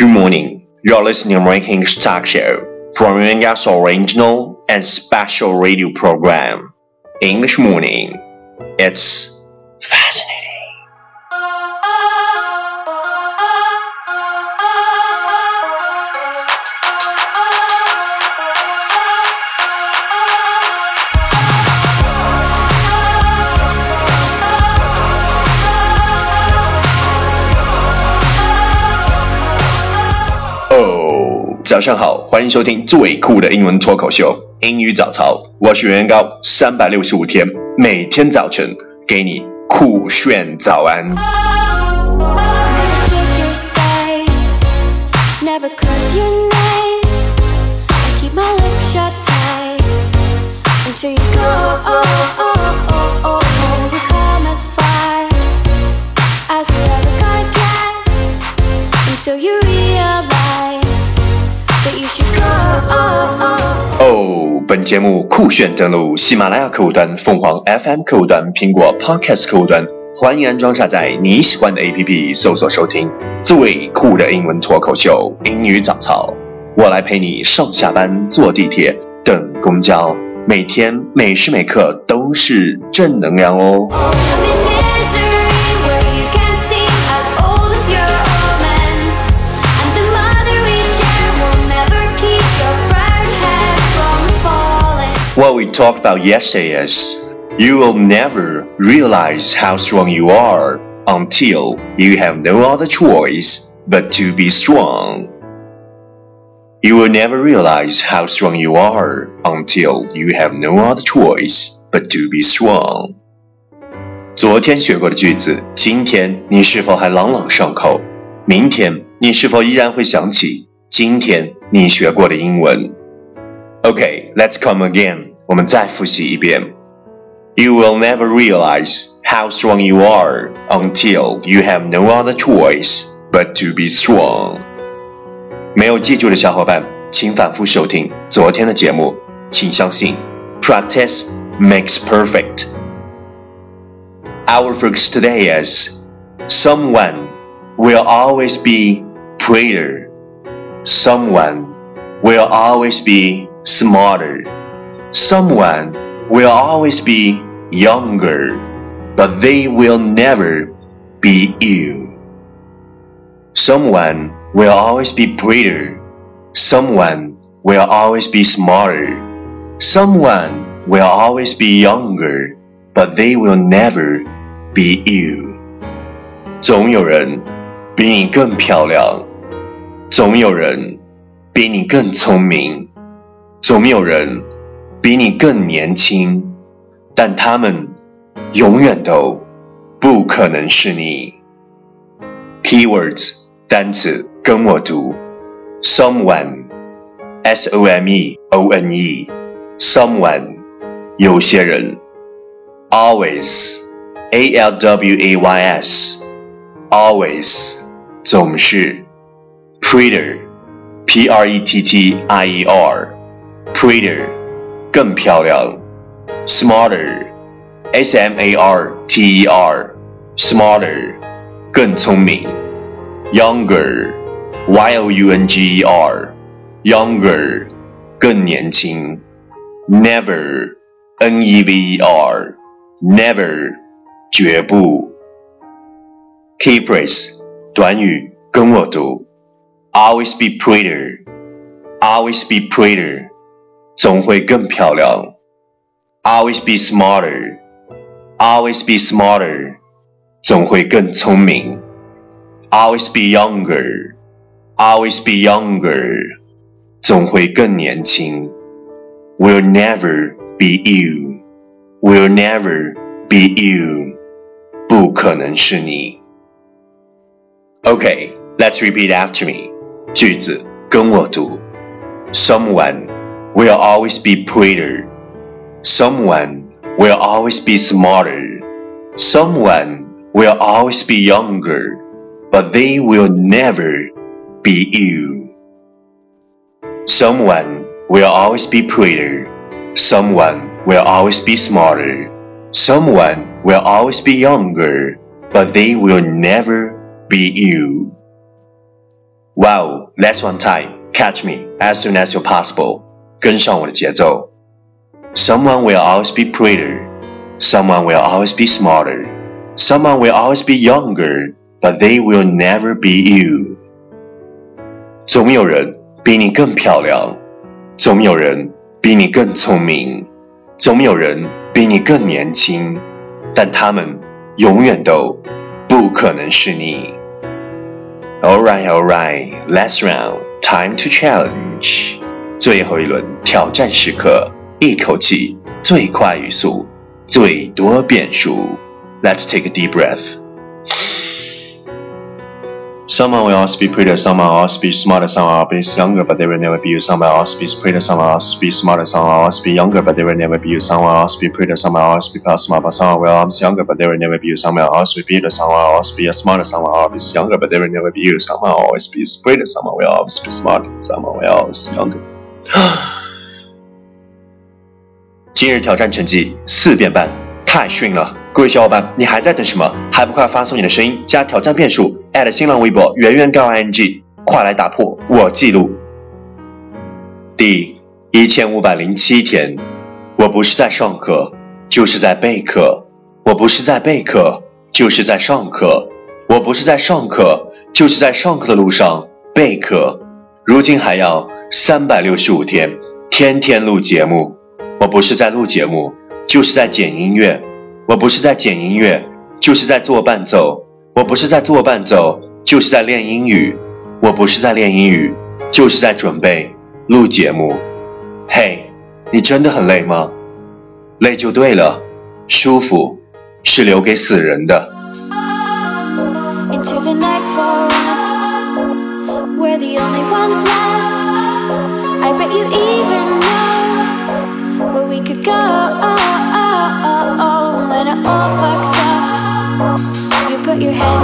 Good morning. You're listening to Ranking Stock Show from Yuanga's original and special radio program, English Morning. It's fascinating. Oh，早上好，欢迎收听最酷的英文脱口秀——英语早操。我是袁高，三百六十五天，每天早晨给你酷炫早安。Take your 本节目酷炫登录喜马拉雅客户端、凤凰 FM 客户端、苹果 Podcast 客户端，欢迎安装下载你喜欢的 APP，搜索收听最酷的英文脱口秀——英语早操。我来陪你上下班、坐地铁、等公交，每天每时每刻都是正能量哦。What we talked about yesterday is you will never realize how strong you are until you have no other choice but to be strong. You will never realize how strong you are until you have no other choice but to be strong. 昨天学过的句子，今天你是否还朗朗上口？明天你是否依然会想起今天你学过的英文？Okay, let's come again. 我们再复习一遍。You will never realize how strong you are until you have no other choice but to be strong. 没有记住的小伙伴，请反复收听昨天的节目。请相信，practice makes perfect. Our focus today is someone will always be prettier. Someone will always be smarter. Someone will always be younger, but they will never be you. Someone will always be prettier. Someone will always be smarter. Someone will always be younger, but they will never be you. 总有人比你更漂亮，总有人比你更聪明，总有人 比你更年轻，但他们永远都不可能是你。Keywords 单词跟我读，someone，s o m e o n e，someone，有些人，always，a l w a y s，always，总是，prettier，p r e t t i e r，prettier，更漂亮，smarter，s m a r t e r，smarter，更聪明，younger，y o u n g e r，younger，更年轻，never，n e v e r，never，绝不。Key phrase 短语跟我读，always be prettier，always be prettier， 总会更漂亮；always be smarter，always be smarter，总会更聪明；always be younger，always be younger，总会更年轻。Will never be you，will never be you，不可能是你。Okay, let's repeat after me. 句子跟我读。Someone will always be prettier. Someone will always be smarter. Someone will always be younger, but they will never be you. Someone will always be prettier. Someone will always be smarter. Someone will always be younger, but they will never be you. Wow, that's one time. Catch me as soon as you're possible. 跟上我的节奏。Someone will always be prettier. Someone will always be smarter. Someone will always be younger, but they will never be you. 总有人比你更漂亮，总有人比你更聪明，总有人比你更年轻，但他们永远都不可能是你。Alright, alright, last round, time to challenge. 最后一轮挑战时刻，一口气最快语速，最多变数。Let's take a deep breath. Someone will always be prettier, someone will always be smarter, someone will always be younger, but they will never be you. Someone will always be prettier, someone will always be smarter, someone will always be younger, but they will never be you. Someone will always be prettier, someone will always be smart, but someone will always be younger, but they will never be you. Someone will always be prettier, someone will always be smarter, someone will always be younger, but they will never be you. Someone will always be prettier, someone will always be smarter, someone will always be younger. 今日挑战成绩四变半，太逊了！各位小伙伴，你还在等什么？还不快发送你的声音加挑战变数新浪微博圆圆杠 ing，快来打破我记录！第一千五百零七天，我不是在上课，就是在备课；我不是在备课，就是在上课；我不是在上课，就是在上课的路上备课。如今还要三百六十五天，天天录节目。我不是在录节目，就是在剪音乐。我不是在剪音乐，就是在做伴奏；我不是在做伴奏，就是在练英语；我不是在练英语，就是在准备录节目。嘿，你真的很累吗？累就对了，舒服是留给死人的。When it all fucks up You put your head